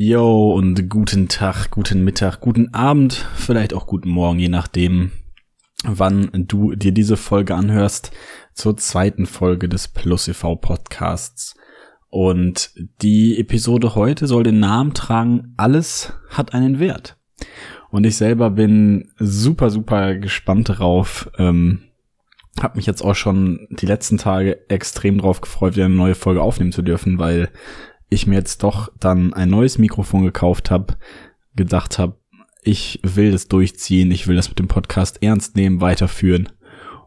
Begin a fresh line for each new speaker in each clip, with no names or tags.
Yo und guten Tag, guten Mittag, guten Abend, vielleicht auch guten Morgen, je nachdem, wann du dir diese Folge anhörst, zur zweiten Folge des Plus e.V. Podcasts. Und die Episode heute soll den Namen tragen, alles hat einen Wert. Und ich selber bin super, super gespannt darauf. Ähm, hab mich jetzt auch schon die letzten Tage extrem drauf gefreut, wieder eine neue Folge aufnehmen zu dürfen, weil ich mir jetzt doch dann ein neues Mikrofon gekauft habe, gedacht habe, ich will das durchziehen, ich will das mit dem Podcast ernst nehmen, weiterführen.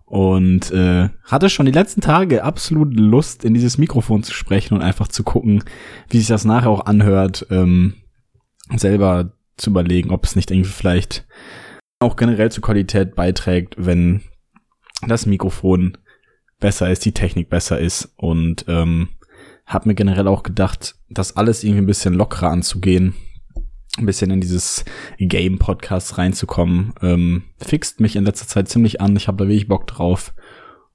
Und äh, hatte schon die letzten Tage absolut Lust, in dieses Mikrofon zu sprechen und einfach zu gucken, wie sich das nachher auch anhört, ähm, selber zu überlegen, ob es nicht irgendwie vielleicht auch generell zur Qualität beiträgt, wenn das Mikrofon besser ist, die Technik besser ist und ähm, habe mir generell auch gedacht, das alles irgendwie ein bisschen lockerer anzugehen, ein bisschen in dieses Game-Podcast reinzukommen. Ähm, fixt mich in letzter Zeit ziemlich an. Ich habe da wirklich Bock drauf.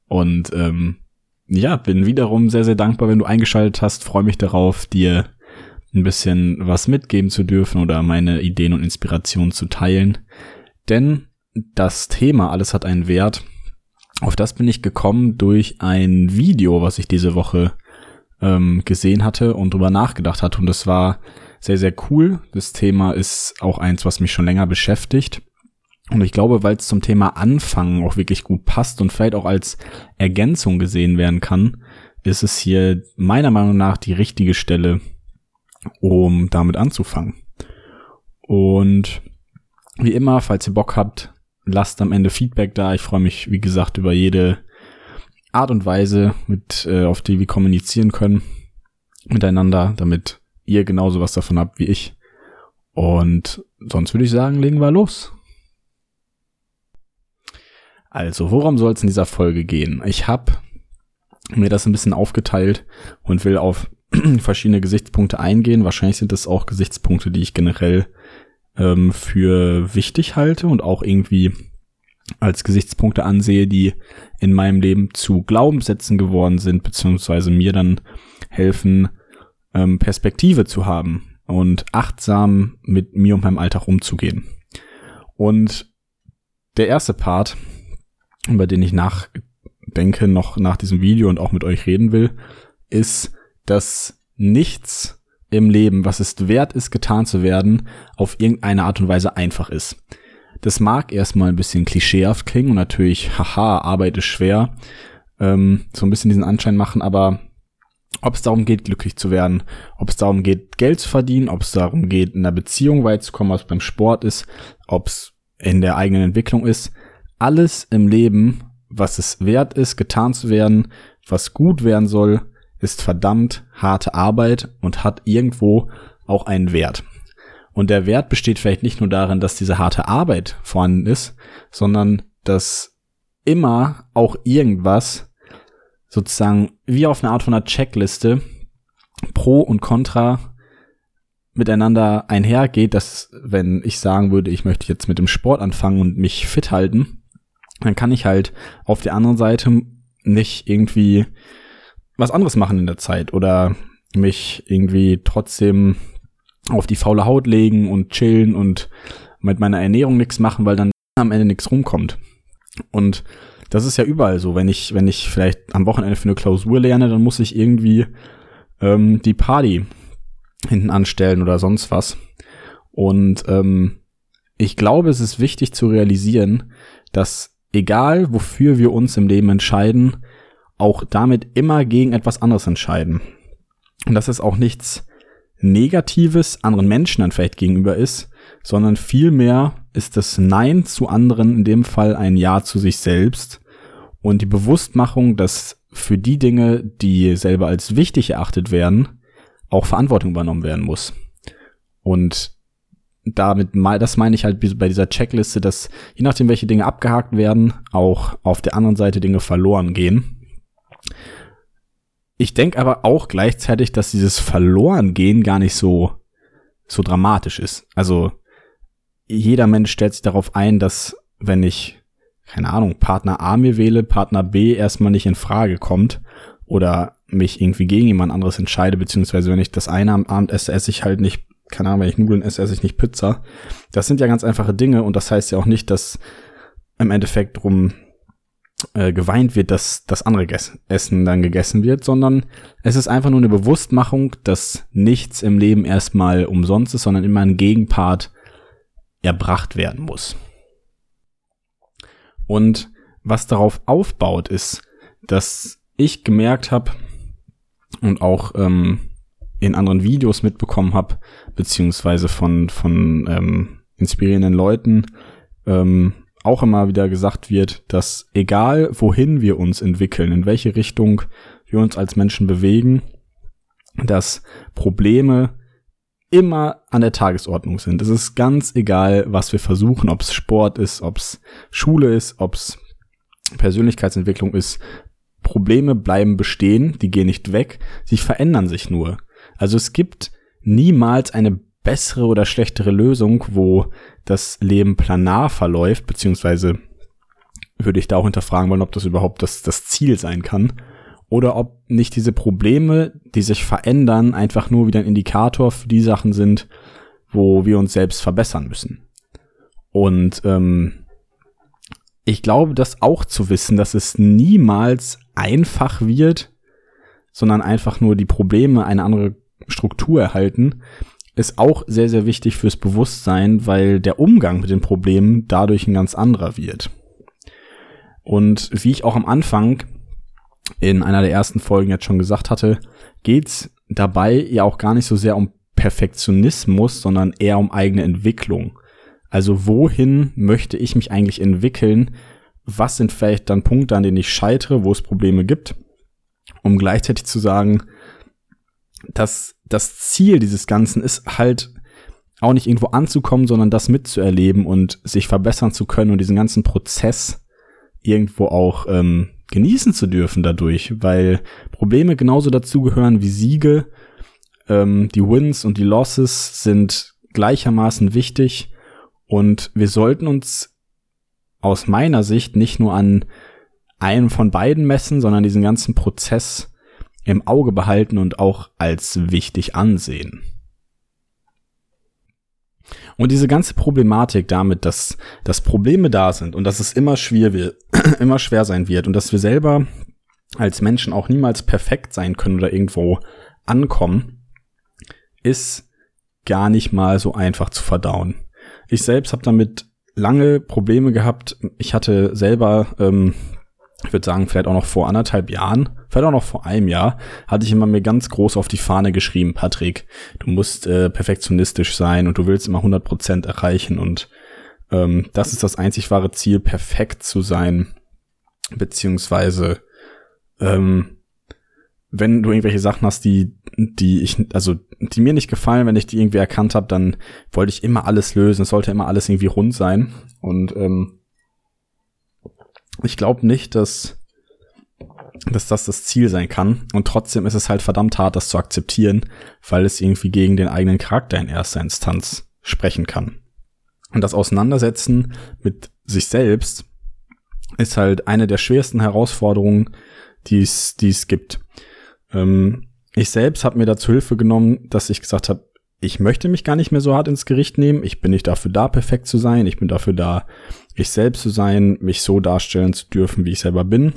Und ähm, ja, bin wiederum sehr, sehr dankbar, wenn du eingeschaltet hast. Freue mich darauf, dir ein bisschen was mitgeben zu dürfen oder meine Ideen und Inspirationen zu teilen. Denn das Thema Alles hat einen Wert. Auf das bin ich gekommen durch ein Video, was ich diese Woche ähm, gesehen hatte und drüber nachgedacht hatte. Und das war sehr, sehr cool. Das Thema ist auch eins, was mich schon länger beschäftigt. Und ich glaube, weil es zum Thema Anfangen auch wirklich gut passt und vielleicht auch als Ergänzung gesehen werden kann, ist es hier meiner Meinung nach die richtige Stelle, um damit anzufangen. Und wie immer, falls ihr Bock habt, lasst am Ende Feedback da. Ich freue mich, wie gesagt, über jede Art und Weise, mit, äh, auf die wir kommunizieren können miteinander, damit ihr genauso was davon habt wie ich. Und sonst würde ich sagen, legen wir los. Also, worum soll es in dieser Folge gehen? Ich habe mir das ein bisschen aufgeteilt und will auf verschiedene Gesichtspunkte eingehen. Wahrscheinlich sind das auch Gesichtspunkte, die ich generell ähm, für wichtig halte und auch irgendwie als Gesichtspunkte ansehe, die in meinem Leben zu Glaubenssätzen geworden sind, beziehungsweise mir dann helfen, ähm, Perspektive zu haben und achtsam mit mir und meinem Alltag umzugehen. Und der erste Part, über den ich nachdenke, noch nach diesem Video und auch mit euch reden will, ist, dass nichts im Leben, was es wert ist, getan zu werden, auf irgendeine Art und Weise einfach ist. Das mag erstmal ein bisschen klischeehaft klingen und natürlich, haha, Arbeit ist schwer, ähm, so ein bisschen diesen Anschein machen, aber ob es darum geht, glücklich zu werden, ob es darum geht, Geld zu verdienen, ob es darum geht, in einer Beziehung weit zu kommen, was beim Sport ist, ob es in der eigenen Entwicklung ist, alles im Leben, was es wert ist, getan zu werden, was gut werden soll, ist verdammt harte Arbeit und hat irgendwo auch einen Wert. Und der Wert besteht vielleicht nicht nur darin, dass diese harte Arbeit vorhanden ist, sondern dass immer auch irgendwas sozusagen wie auf eine Art von einer Checkliste Pro und Contra miteinander einhergeht, dass wenn ich sagen würde, ich möchte jetzt mit dem Sport anfangen und mich fit halten, dann kann ich halt auf der anderen Seite nicht irgendwie was anderes machen in der Zeit oder mich irgendwie trotzdem auf die faule Haut legen und chillen und mit meiner Ernährung nichts machen, weil dann am Ende nichts rumkommt. Und das ist ja überall so. Wenn ich, wenn ich vielleicht am Wochenende für eine Klausur lerne, dann muss ich irgendwie ähm, die Party hinten anstellen oder sonst was. Und ähm, ich glaube, es ist wichtig zu realisieren, dass egal wofür wir uns im Leben entscheiden, auch damit immer gegen etwas anderes entscheiden. Und dass es auch nichts Negatives anderen Menschen dann vielleicht gegenüber ist, sondern vielmehr ist das Nein zu anderen in dem Fall ein Ja zu sich selbst und die Bewusstmachung, dass für die Dinge, die selber als wichtig erachtet werden, auch Verantwortung übernommen werden muss. Und damit, das meine ich halt bei dieser Checkliste, dass je nachdem, welche Dinge abgehakt werden, auch auf der anderen Seite Dinge verloren gehen. Ich denke aber auch gleichzeitig, dass dieses Verlorengehen gar nicht so, so dramatisch ist. Also jeder Mensch stellt sich darauf ein, dass wenn ich, keine Ahnung, Partner A mir wähle, Partner B erstmal nicht in Frage kommt oder mich irgendwie gegen jemand anderes entscheide, beziehungsweise wenn ich das eine am Abend esse, esse ich halt nicht keine Ahnung, wenn ich Nudeln esse, esse ich nicht Pizza. Das sind ja ganz einfache Dinge und das heißt ja auch nicht, dass im Endeffekt drum äh, geweint wird, dass das andere Essen dann gegessen wird, sondern es ist einfach nur eine Bewusstmachung, dass nichts im Leben erstmal umsonst ist, sondern immer ein Gegenpart erbracht werden muss. Und was darauf aufbaut, ist, dass ich gemerkt habe und auch ähm, in anderen Videos mitbekommen habe, beziehungsweise von, von ähm, inspirierenden Leuten, ähm, auch immer wieder gesagt wird, dass egal wohin wir uns entwickeln, in welche Richtung wir uns als Menschen bewegen, dass Probleme immer an der Tagesordnung sind. Es ist ganz egal, was wir versuchen, ob es Sport ist, ob es Schule ist, ob es Persönlichkeitsentwicklung ist. Probleme bleiben bestehen, die gehen nicht weg, sie verändern sich nur. Also es gibt niemals eine bessere oder schlechtere Lösung, wo das Leben planar verläuft, beziehungsweise würde ich da auch hinterfragen wollen, ob das überhaupt das, das Ziel sein kann. Oder ob nicht diese Probleme, die sich verändern, einfach nur wieder ein Indikator für die Sachen sind, wo wir uns selbst verbessern müssen. Und ähm, ich glaube, das auch zu wissen, dass es niemals einfach wird, sondern einfach nur die Probleme eine andere Struktur erhalten, ist auch sehr, sehr wichtig fürs Bewusstsein, weil der Umgang mit den Problemen dadurch ein ganz anderer wird. Und wie ich auch am Anfang in einer der ersten Folgen jetzt schon gesagt hatte, geht's dabei ja auch gar nicht so sehr um Perfektionismus, sondern eher um eigene Entwicklung. Also wohin möchte ich mich eigentlich entwickeln? Was sind vielleicht dann Punkte, an denen ich scheitere, wo es Probleme gibt? Um gleichzeitig zu sagen, dass das Ziel dieses Ganzen ist halt auch nicht irgendwo anzukommen, sondern das mitzuerleben und sich verbessern zu können und diesen ganzen Prozess irgendwo auch ähm, genießen zu dürfen dadurch, weil Probleme genauso dazugehören wie Siege. Ähm, die Wins und die Losses sind gleichermaßen wichtig und wir sollten uns aus meiner Sicht nicht nur an einem von beiden messen, sondern diesen ganzen Prozess im Auge behalten und auch als wichtig ansehen. Und diese ganze Problematik damit, dass, dass Probleme da sind und dass es immer schwer, wird, immer schwer sein wird und dass wir selber als Menschen auch niemals perfekt sein können oder irgendwo ankommen, ist gar nicht mal so einfach zu verdauen. Ich selbst habe damit lange Probleme gehabt. Ich hatte selber ähm, ich würde sagen, vielleicht auch noch vor anderthalb Jahren, vielleicht auch noch vor einem Jahr, hatte ich immer mir ganz groß auf die Fahne geschrieben, Patrick, du musst äh, perfektionistisch sein und du willst immer 100 Prozent erreichen und ähm, das ist das einzig wahre Ziel, perfekt zu sein, beziehungsweise ähm, wenn du irgendwelche Sachen hast, die, die ich, also die mir nicht gefallen, wenn ich die irgendwie erkannt habe, dann wollte ich immer alles lösen. Es sollte immer alles irgendwie rund sein. Und ähm, ich glaube nicht, dass, dass das das Ziel sein kann. Und trotzdem ist es halt verdammt hart, das zu akzeptieren, weil es irgendwie gegen den eigenen Charakter in erster Instanz sprechen kann. Und das Auseinandersetzen mit sich selbst ist halt eine der schwersten Herausforderungen, die es, die es gibt. Ähm, ich selbst habe mir dazu Hilfe genommen, dass ich gesagt habe, ich möchte mich gar nicht mehr so hart ins Gericht nehmen. Ich bin nicht dafür da, perfekt zu sein. Ich bin dafür da, ich selbst zu sein, mich so darstellen zu dürfen, wie ich selber bin.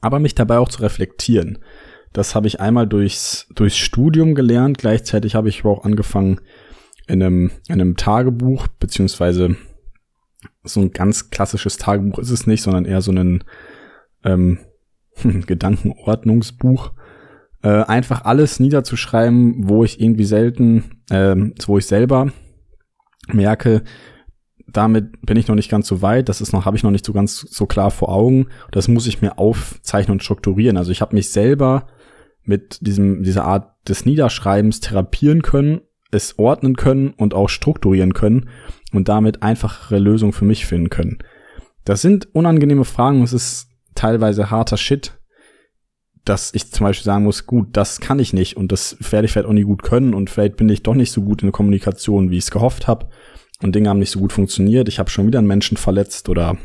Aber mich dabei auch zu reflektieren. Das habe ich einmal durchs, durchs Studium gelernt. Gleichzeitig habe ich aber auch angefangen in einem, in einem Tagebuch, beziehungsweise so ein ganz klassisches Tagebuch ist es nicht, sondern eher so ein ähm, Gedankenordnungsbuch äh, einfach alles niederzuschreiben, wo ich irgendwie selten, äh, wo ich selber merke, damit bin ich noch nicht ganz so weit, das ist noch, habe ich noch nicht so ganz so klar vor Augen. Das muss ich mir aufzeichnen und strukturieren. Also ich habe mich selber mit diesem, dieser Art des Niederschreibens therapieren können, es ordnen können und auch strukturieren können und damit einfachere Lösungen für mich finden können. Das sind unangenehme Fragen, es ist teilweise harter Shit, dass ich zum Beispiel sagen muss, gut, das kann ich nicht und das werde ich vielleicht auch nie gut können und vielleicht bin ich doch nicht so gut in der Kommunikation, wie ich es gehofft habe und Dinge haben nicht so gut funktioniert. Ich habe schon wieder einen Menschen verletzt oder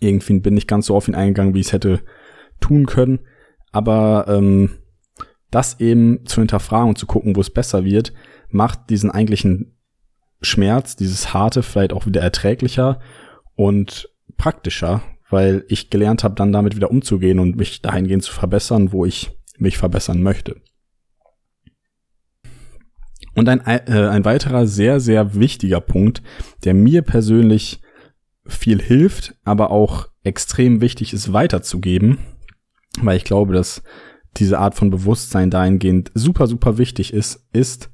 irgendwie bin ich ganz so auf ihn eingegangen, wie ich es hätte tun können. Aber ähm, das eben zu hinterfragen und zu gucken, wo es besser wird, macht diesen eigentlichen Schmerz, dieses harte vielleicht auch wieder erträglicher und praktischer, weil ich gelernt habe, dann damit wieder umzugehen und mich dahingehend zu verbessern, wo ich mich verbessern möchte. Und ein, äh, ein weiterer sehr, sehr wichtiger Punkt, der mir persönlich viel hilft, aber auch extrem wichtig ist weiterzugeben, weil ich glaube, dass diese Art von Bewusstsein dahingehend super, super wichtig ist, ist,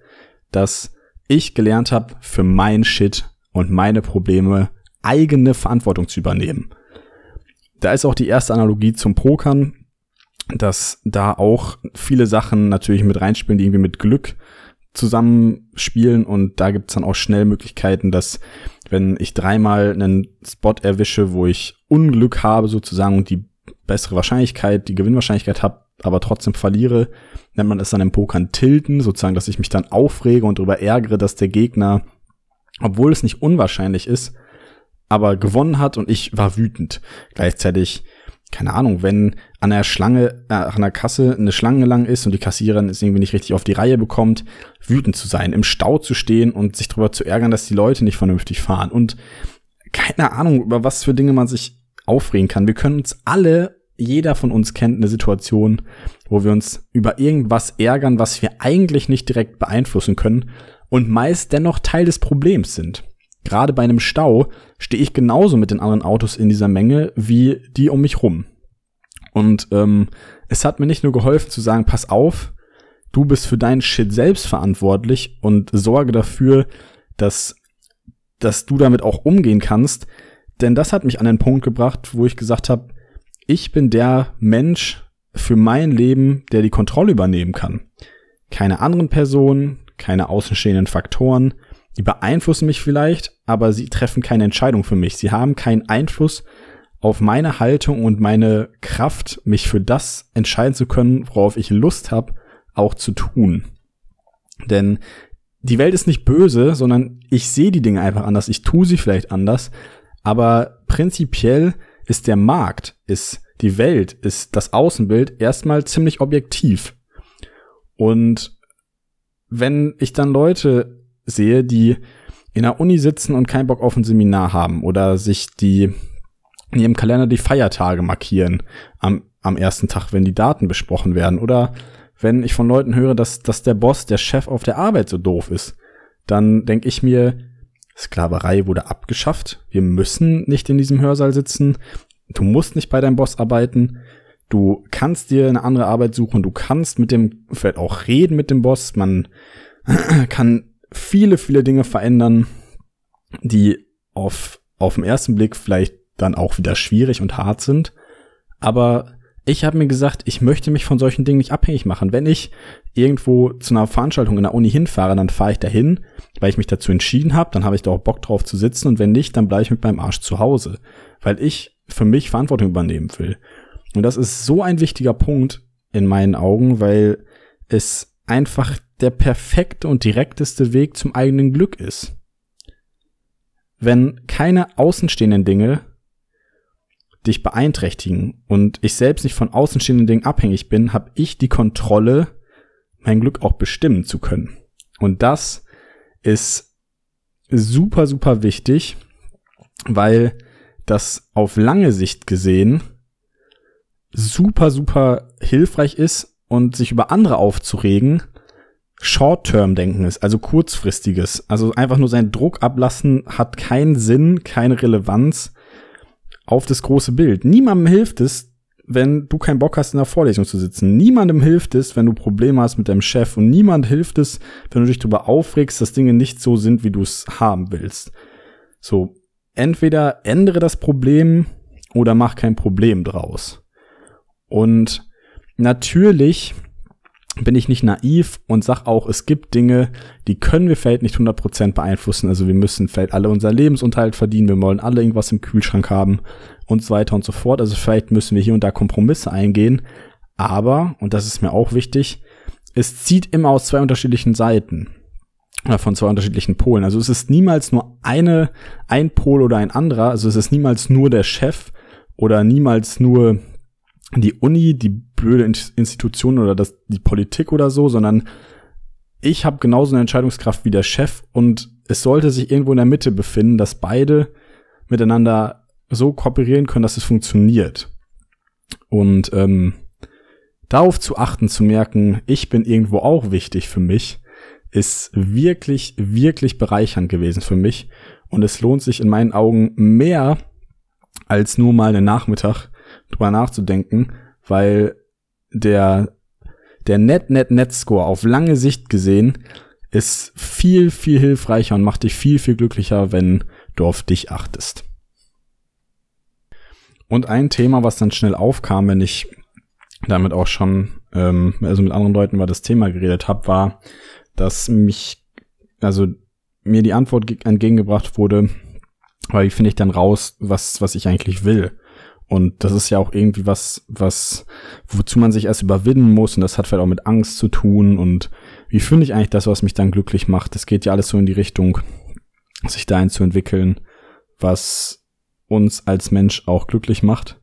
dass ich gelernt habe, für mein Shit und meine Probleme eigene Verantwortung zu übernehmen. Da ist auch die erste Analogie zum Pokern, dass da auch viele Sachen natürlich mit reinspielen, die irgendwie mit Glück zusammenspielen und da gibt's dann auch schnell Möglichkeiten, dass wenn ich dreimal einen Spot erwische, wo ich Unglück habe sozusagen und die bessere Wahrscheinlichkeit, die Gewinnwahrscheinlichkeit habe, aber trotzdem verliere, nennt man es dann im Pokern tilten, sozusagen, dass ich mich dann aufrege und darüber ärgere, dass der Gegner, obwohl es nicht unwahrscheinlich ist, aber gewonnen hat und ich war wütend. Gleichzeitig, keine Ahnung, wenn an der Schlange, äh, an der Kasse eine Schlange lang ist und die Kassiererin es irgendwie nicht richtig auf die Reihe bekommt, wütend zu sein, im Stau zu stehen und sich darüber zu ärgern, dass die Leute nicht vernünftig fahren und keine Ahnung, über was für Dinge man sich aufregen kann. Wir können uns alle jeder von uns kennt eine Situation, wo wir uns über irgendwas ärgern, was wir eigentlich nicht direkt beeinflussen können und meist dennoch Teil des Problems sind. Gerade bei einem Stau stehe ich genauso mit den anderen Autos in dieser Menge wie die um mich rum. Und ähm, es hat mir nicht nur geholfen zu sagen, pass auf, du bist für deinen Shit selbst verantwortlich und sorge dafür, dass, dass du damit auch umgehen kannst. Denn das hat mich an den Punkt gebracht, wo ich gesagt habe, ich bin der Mensch für mein Leben, der die Kontrolle übernehmen kann. Keine anderen Personen, keine außenstehenden Faktoren, die beeinflussen mich vielleicht, aber sie treffen keine Entscheidung für mich. Sie haben keinen Einfluss auf meine Haltung und meine Kraft, mich für das entscheiden zu können, worauf ich Lust habe, auch zu tun. Denn die Welt ist nicht böse, sondern ich sehe die Dinge einfach anders. Ich tue sie vielleicht anders, aber prinzipiell ist der Markt, ist die Welt, ist das Außenbild erstmal ziemlich objektiv. Und wenn ich dann Leute sehe, die in der Uni sitzen und keinen Bock auf ein Seminar haben oder sich die in ihrem Kalender die Feiertage markieren am, am ersten Tag, wenn die Daten besprochen werden oder wenn ich von Leuten höre, dass, dass der Boss, der Chef auf der Arbeit so doof ist, dann denke ich mir, Sklaverei wurde abgeschafft. Wir müssen nicht in diesem Hörsaal sitzen. Du musst nicht bei deinem Boss arbeiten. Du kannst dir eine andere Arbeit suchen. Du kannst mit dem, vielleicht auch reden mit dem Boss. Man kann viele, viele Dinge verändern, die auf, auf den ersten Blick vielleicht dann auch wieder schwierig und hart sind. Aber ich habe mir gesagt, ich möchte mich von solchen Dingen nicht abhängig machen. Wenn ich irgendwo zu einer Veranstaltung in der Uni hinfahre, dann fahre ich dahin, weil ich mich dazu entschieden habe, dann habe ich da auch Bock drauf zu sitzen und wenn nicht, dann bleibe ich mit meinem Arsch zu Hause, weil ich für mich Verantwortung übernehmen will. Und das ist so ein wichtiger Punkt in meinen Augen, weil es einfach der perfekte und direkteste Weg zum eigenen Glück ist. Wenn keine außenstehenden Dinge dich beeinträchtigen und ich selbst nicht von außenstehenden Dingen abhängig bin, habe ich die Kontrolle, mein Glück auch bestimmen zu können. Und das ist super, super wichtig, weil das auf lange Sicht gesehen super, super hilfreich ist und sich über andere aufzuregen, Short-Term-Denken ist, also kurzfristiges. Also einfach nur seinen Druck ablassen hat keinen Sinn, keine Relevanz auf das große Bild. Niemandem hilft es, wenn du keinen Bock hast, in der Vorlesung zu sitzen. Niemandem hilft es, wenn du Probleme hast mit deinem Chef. Und niemand hilft es, wenn du dich darüber aufregst, dass Dinge nicht so sind, wie du es haben willst. So, entweder ändere das Problem oder mach kein Problem draus. Und natürlich bin ich nicht naiv und sag auch, es gibt Dinge, die können wir vielleicht nicht 100% beeinflussen. Also wir müssen vielleicht alle unser Lebensunterhalt verdienen, wir wollen alle irgendwas im Kühlschrank haben und so weiter und so fort. Also vielleicht müssen wir hier und da Kompromisse eingehen. Aber, und das ist mir auch wichtig, es zieht immer aus zwei unterschiedlichen Seiten oder von zwei unterschiedlichen Polen. Also es ist niemals nur eine, ein Pol oder ein anderer. Also es ist niemals nur der Chef oder niemals nur die Uni, die blöde Institution oder das, die Politik oder so, sondern ich habe genauso eine Entscheidungskraft wie der Chef und es sollte sich irgendwo in der Mitte befinden, dass beide miteinander so kooperieren können, dass es funktioniert. Und ähm, darauf zu achten, zu merken, ich bin irgendwo auch wichtig für mich, ist wirklich, wirklich bereichernd gewesen für mich. Und es lohnt sich in meinen Augen mehr, als nur mal einen Nachmittag drüber nachzudenken, weil der, der Net-Net-Net-Score auf lange Sicht gesehen ist viel, viel hilfreicher und macht dich viel, viel glücklicher, wenn du auf dich achtest. Und ein Thema, was dann schnell aufkam, wenn ich damit auch schon, ähm, also mit anderen Leuten über das Thema geredet habe, war, dass mich, also mir die Antwort entgegengebracht wurde, weil wie finde ich dann raus, was, was ich eigentlich will? Und das ist ja auch irgendwie was, was, wozu man sich erst überwinden muss. Und das hat vielleicht auch mit Angst zu tun. Und wie finde ich eigentlich das, was mich dann glücklich macht? Das geht ja alles so in die Richtung, sich dahin zu entwickeln, was uns als Mensch auch glücklich macht.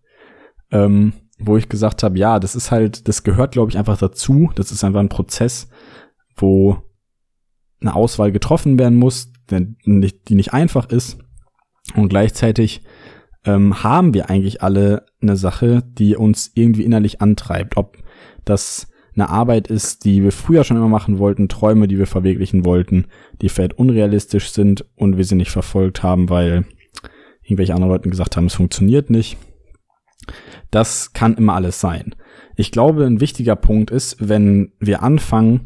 Ähm, wo ich gesagt habe, ja, das ist halt, das gehört, glaube ich, einfach dazu. Das ist einfach ein Prozess, wo eine Auswahl getroffen werden muss, die nicht einfach ist. Und gleichzeitig ähm, haben wir eigentlich alle eine Sache, die uns irgendwie innerlich antreibt. Ob das eine Arbeit ist, die wir früher schon immer machen wollten, Träume, die wir verwirklichen wollten, die vielleicht unrealistisch sind und wir sie nicht verfolgt haben, weil irgendwelche anderen Leute gesagt haben, es funktioniert nicht. Das kann immer alles sein. Ich glaube, ein wichtiger Punkt ist, wenn wir anfangen,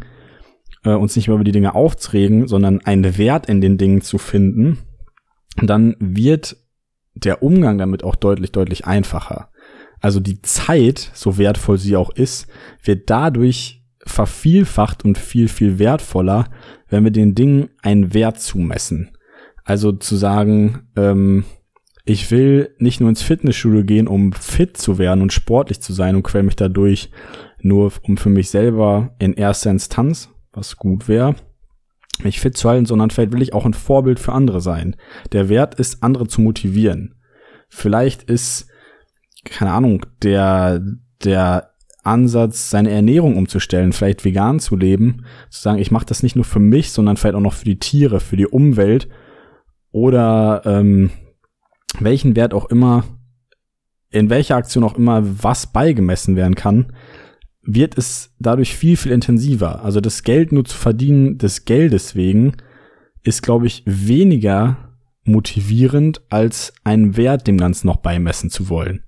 äh, uns nicht mehr über die Dinge aufzuregen, sondern einen Wert in den Dingen zu finden, dann wird der Umgang damit auch deutlich, deutlich einfacher. Also die Zeit, so wertvoll sie auch ist, wird dadurch vervielfacht und viel, viel wertvoller, wenn wir den Dingen einen Wert zumessen. Also zu sagen, ähm, ich will nicht nur ins Fitnessstudio gehen, um fit zu werden und sportlich zu sein und quäl mich dadurch nur um für mich selber in erster Instanz, was gut wäre, mich fit zu halten, sondern vielleicht will ich auch ein Vorbild für andere sein. Der Wert ist, andere zu motivieren. Vielleicht ist, keine Ahnung, der, der Ansatz, seine Ernährung umzustellen, vielleicht vegan zu leben, zu sagen, ich mache das nicht nur für mich, sondern vielleicht auch noch für die Tiere, für die Umwelt oder ähm, welchen Wert auch immer, in welcher Aktion auch immer was beigemessen werden kann, wird es dadurch viel, viel intensiver. Also das Geld nur zu verdienen des Geldes wegen ist, glaube ich, weniger motivierend, als einen Wert dem Ganzen noch beimessen zu wollen.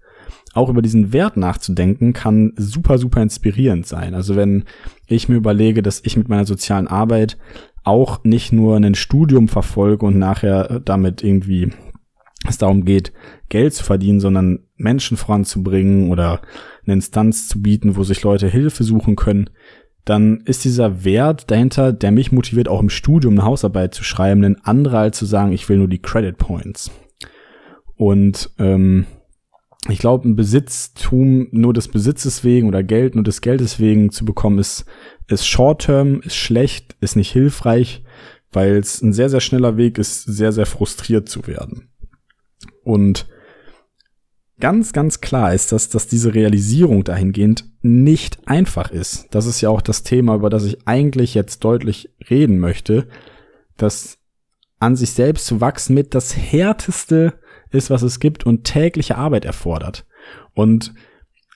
Auch über diesen Wert nachzudenken kann super, super inspirierend sein. Also wenn ich mir überlege, dass ich mit meiner sozialen Arbeit auch nicht nur ein Studium verfolge und nachher damit irgendwie es darum geht, Geld zu verdienen, sondern Menschen voranzubringen oder eine Instanz zu bieten, wo sich Leute Hilfe suchen können, dann ist dieser Wert dahinter, der mich motiviert, auch im Studium eine Hausarbeit zu schreiben, ein anderer als zu sagen, ich will nur die Credit Points. Und ähm, ich glaube, ein Besitztum nur des Besitzes wegen oder Geld nur des Geldes wegen zu bekommen, ist, ist short-term, ist schlecht, ist nicht hilfreich, weil es ein sehr, sehr schneller Weg ist, sehr, sehr frustriert zu werden. Und ganz, ganz klar ist, dass, dass diese Realisierung dahingehend nicht einfach ist. Das ist ja auch das Thema, über das ich eigentlich jetzt deutlich reden möchte, dass an sich selbst zu wachsen mit das härteste ist, was es gibt und tägliche Arbeit erfordert. Und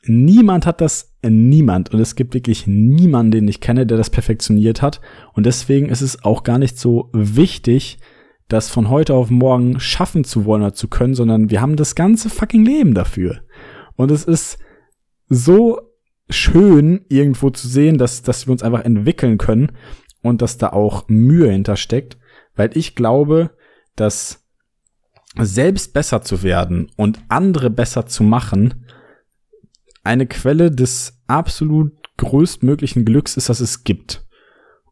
niemand hat das, niemand, und es gibt wirklich niemanden, den ich kenne, der das perfektioniert hat. Und deswegen ist es auch gar nicht so wichtig, das von heute auf morgen schaffen zu wollen oder zu können, sondern wir haben das ganze fucking Leben dafür. Und es ist so schön, irgendwo zu sehen, dass, dass wir uns einfach entwickeln können und dass da auch Mühe hintersteckt, weil ich glaube, dass selbst besser zu werden und andere besser zu machen, eine Quelle des absolut größtmöglichen Glücks ist, dass es gibt.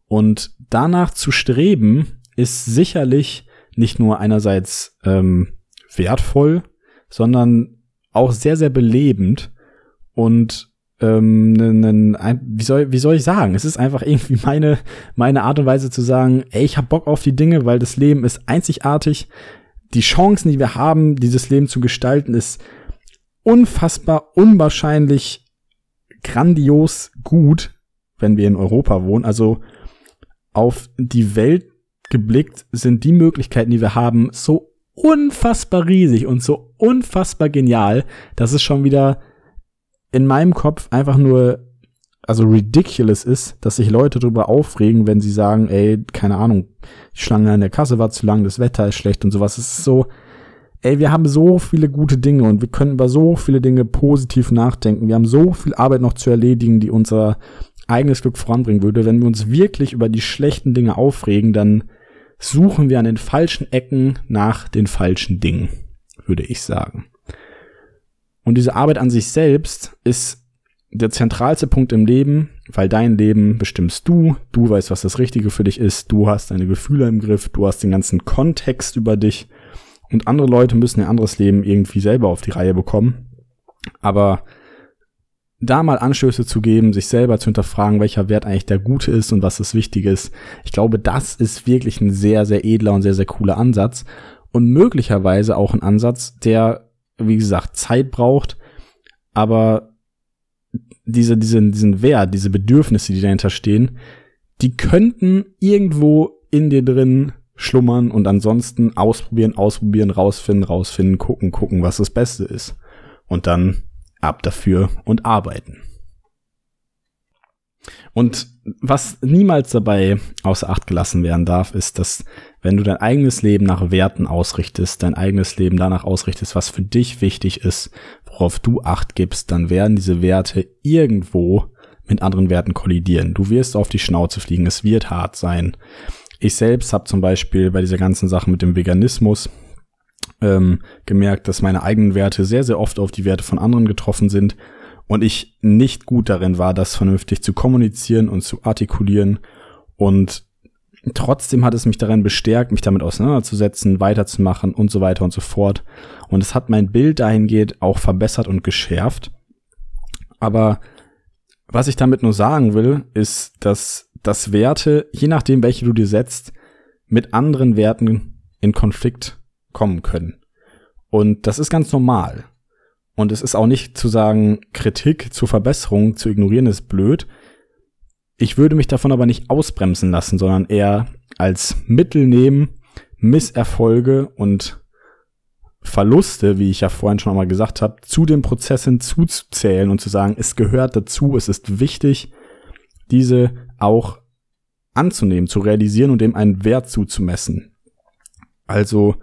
Und danach zu streben, ist sicherlich nicht nur einerseits ähm, wertvoll, sondern auch sehr, sehr belebend und ähm, wie, soll, wie soll ich sagen? Es ist einfach irgendwie meine, meine Art und Weise zu sagen, ey, ich hab Bock auf die Dinge, weil das Leben ist einzigartig. Die Chancen, die wir haben, dieses Leben zu gestalten, ist unfassbar, unwahrscheinlich grandios gut, wenn wir in Europa wohnen. Also auf die Welt geblickt, sind die Möglichkeiten, die wir haben, so unfassbar riesig und so unfassbar genial, dass es schon wieder in meinem Kopf einfach nur also ridiculous ist, dass sich Leute darüber aufregen, wenn sie sagen, ey, keine Ahnung, die Schlange an der Kasse war zu lang, das Wetter ist schlecht und sowas. Es ist so, ey, wir haben so viele gute Dinge und wir können über so viele Dinge positiv nachdenken. Wir haben so viel Arbeit noch zu erledigen, die unser eigenes Glück voranbringen würde. Wenn wir uns wirklich über die schlechten Dinge aufregen, dann suchen wir an den falschen Ecken nach den falschen Dingen, würde ich sagen. Und diese Arbeit an sich selbst ist der zentralste Punkt im Leben, weil dein Leben bestimmst du, du weißt, was das Richtige für dich ist, du hast deine Gefühle im Griff, du hast den ganzen Kontext über dich und andere Leute müssen ihr anderes Leben irgendwie selber auf die Reihe bekommen. Aber da mal Anstöße zu geben, sich selber zu hinterfragen, welcher Wert eigentlich der gute ist und was das Wichtige ist. Ich glaube, das ist wirklich ein sehr, sehr edler und sehr, sehr cooler Ansatz und möglicherweise auch ein Ansatz, der, wie gesagt, Zeit braucht, aber diese, diese, diesen Wert, diese Bedürfnisse, die dahinter stehen, die könnten irgendwo in dir drin schlummern und ansonsten ausprobieren, ausprobieren, rausfinden, rausfinden, gucken, gucken, was das Beste ist. Und dann ab dafür und arbeiten. Und was niemals dabei außer Acht gelassen werden darf, ist, dass wenn du dein eigenes Leben nach Werten ausrichtest, dein eigenes Leben danach ausrichtest, was für dich wichtig ist, worauf du Acht gibst, dann werden diese Werte irgendwo mit anderen Werten kollidieren. Du wirst auf die Schnauze fliegen, es wird hart sein. Ich selbst habe zum Beispiel bei dieser ganzen Sache mit dem Veganismus ähm, gemerkt, dass meine eigenen Werte sehr, sehr oft auf die Werte von anderen getroffen sind und ich nicht gut darin war, das vernünftig zu kommunizieren und zu artikulieren. Und trotzdem hat es mich darin bestärkt, mich damit auseinanderzusetzen, weiterzumachen und so weiter und so fort. Und es hat mein Bild dahingehend auch verbessert und geschärft. Aber was ich damit nur sagen will, ist, dass das Werte, je nachdem, welche du dir setzt, mit anderen Werten in Konflikt kommen können. Und das ist ganz normal. Und es ist auch nicht zu sagen, Kritik zur Verbesserung zu ignorieren ist blöd. Ich würde mich davon aber nicht ausbremsen lassen, sondern eher als Mittel nehmen, Misserfolge und Verluste, wie ich ja vorhin schon einmal gesagt habe, zu den Prozessen zuzuzählen und zu sagen, es gehört dazu, es ist wichtig, diese auch anzunehmen, zu realisieren und dem einen Wert zuzumessen. Also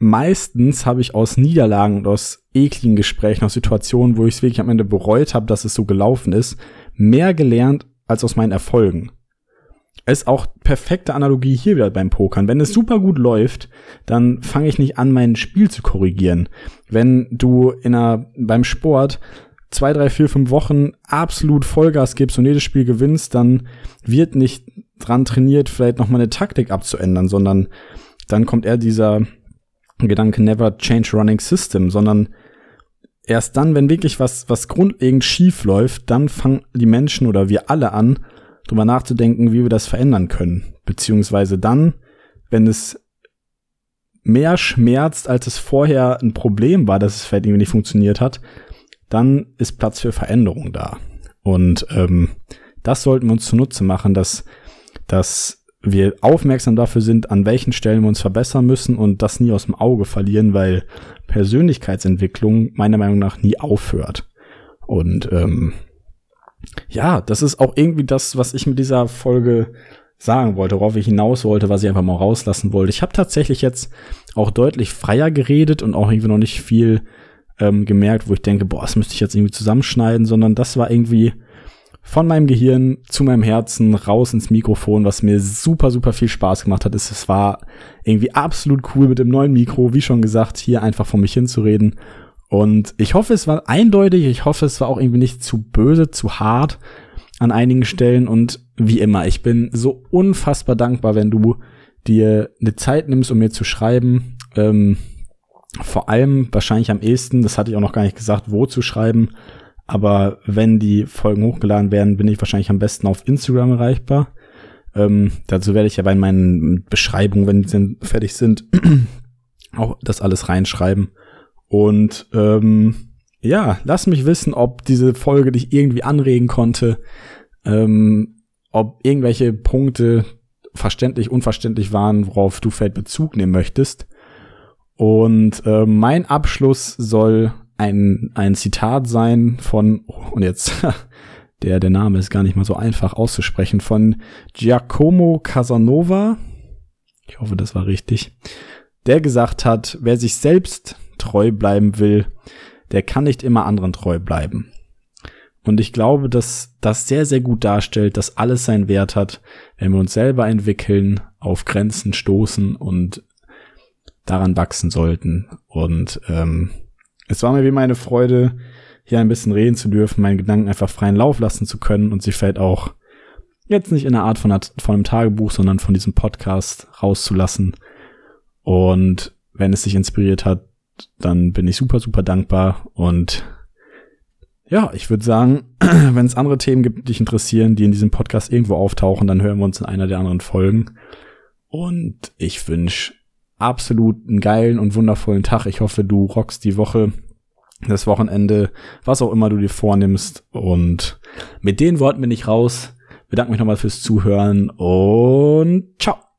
meistens habe ich aus Niederlagen und aus ekligen Gesprächen, aus Situationen, wo ich es wirklich am Ende bereut habe, dass es so gelaufen ist, mehr gelernt als aus meinen Erfolgen. Ist auch perfekte Analogie hier wieder beim Pokern. Wenn es super gut läuft, dann fange ich nicht an, mein Spiel zu korrigieren. Wenn du in einer, beim Sport zwei, drei, vier, fünf Wochen absolut Vollgas gibst und jedes Spiel gewinnst, dann wird nicht dran trainiert, vielleicht noch mal eine Taktik abzuändern, sondern dann kommt eher dieser Gedanke never change running system, sondern erst dann, wenn wirklich was, was grundlegend schief läuft, dann fangen die Menschen oder wir alle an, drüber nachzudenken, wie wir das verändern können. Beziehungsweise dann, wenn es mehr schmerzt, als es vorher ein Problem war, dass es vielleicht irgendwie nicht funktioniert hat, dann ist Platz für Veränderung da. Und ähm, das sollten wir uns zunutze machen, dass, dass wir aufmerksam dafür sind, an welchen Stellen wir uns verbessern müssen und das nie aus dem Auge verlieren, weil Persönlichkeitsentwicklung meiner Meinung nach nie aufhört. Und ähm, ja, das ist auch irgendwie das, was ich mit dieser Folge sagen wollte, worauf ich hinaus wollte, was ich einfach mal rauslassen wollte. Ich habe tatsächlich jetzt auch deutlich freier geredet und auch irgendwie noch nicht viel ähm, gemerkt, wo ich denke, boah, das müsste ich jetzt irgendwie zusammenschneiden, sondern das war irgendwie von meinem Gehirn zu meinem Herzen raus ins Mikrofon, was mir super, super viel Spaß gemacht hat. Es war irgendwie absolut cool mit dem neuen Mikro, wie schon gesagt, hier einfach vor mich hinzureden. Und ich hoffe, es war eindeutig. Ich hoffe, es war auch irgendwie nicht zu böse, zu hart an einigen Stellen. Und wie immer, ich bin so unfassbar dankbar, wenn du dir eine Zeit nimmst, um mir zu schreiben. Ähm, vor allem wahrscheinlich am ehesten, das hatte ich auch noch gar nicht gesagt, wo zu schreiben aber wenn die Folgen hochgeladen werden, bin ich wahrscheinlich am besten auf Instagram erreichbar. Ähm, dazu werde ich ja bei meinen Beschreibungen, wenn sie fertig sind, auch das alles reinschreiben. Und ähm, ja, lass mich wissen, ob diese Folge dich irgendwie anregen konnte. Ähm, ob irgendwelche Punkte verständlich, unverständlich waren, worauf du vielleicht Bezug nehmen möchtest. Und äh, mein Abschluss soll ein, ein Zitat sein von, und jetzt, der, der Name ist gar nicht mal so einfach auszusprechen, von Giacomo Casanova. Ich hoffe, das war richtig. Der gesagt hat, wer sich selbst treu bleiben will, der kann nicht immer anderen treu bleiben. Und ich glaube, dass das sehr, sehr gut darstellt, dass alles seinen Wert hat, wenn wir uns selber entwickeln, auf Grenzen stoßen und daran wachsen sollten. Und ähm, es war mir wie meine Freude, hier ein bisschen reden zu dürfen, meinen Gedanken einfach freien Lauf lassen zu können und sie vielleicht auch jetzt nicht in der Art von, von einem Tagebuch, sondern von diesem Podcast rauszulassen. Und wenn es sich inspiriert hat, dann bin ich super, super dankbar und ja, ich würde sagen, wenn es andere Themen gibt, die dich interessieren, die in diesem Podcast irgendwo auftauchen, dann hören wir uns in einer der anderen Folgen. Und ich wünsche absolut einen geilen und wundervollen Tag. Ich hoffe, du rockst die Woche, das Wochenende, was auch immer du dir vornimmst. Und mit den Worten bin ich raus. Bedanke mich nochmal fürs Zuhören und ciao.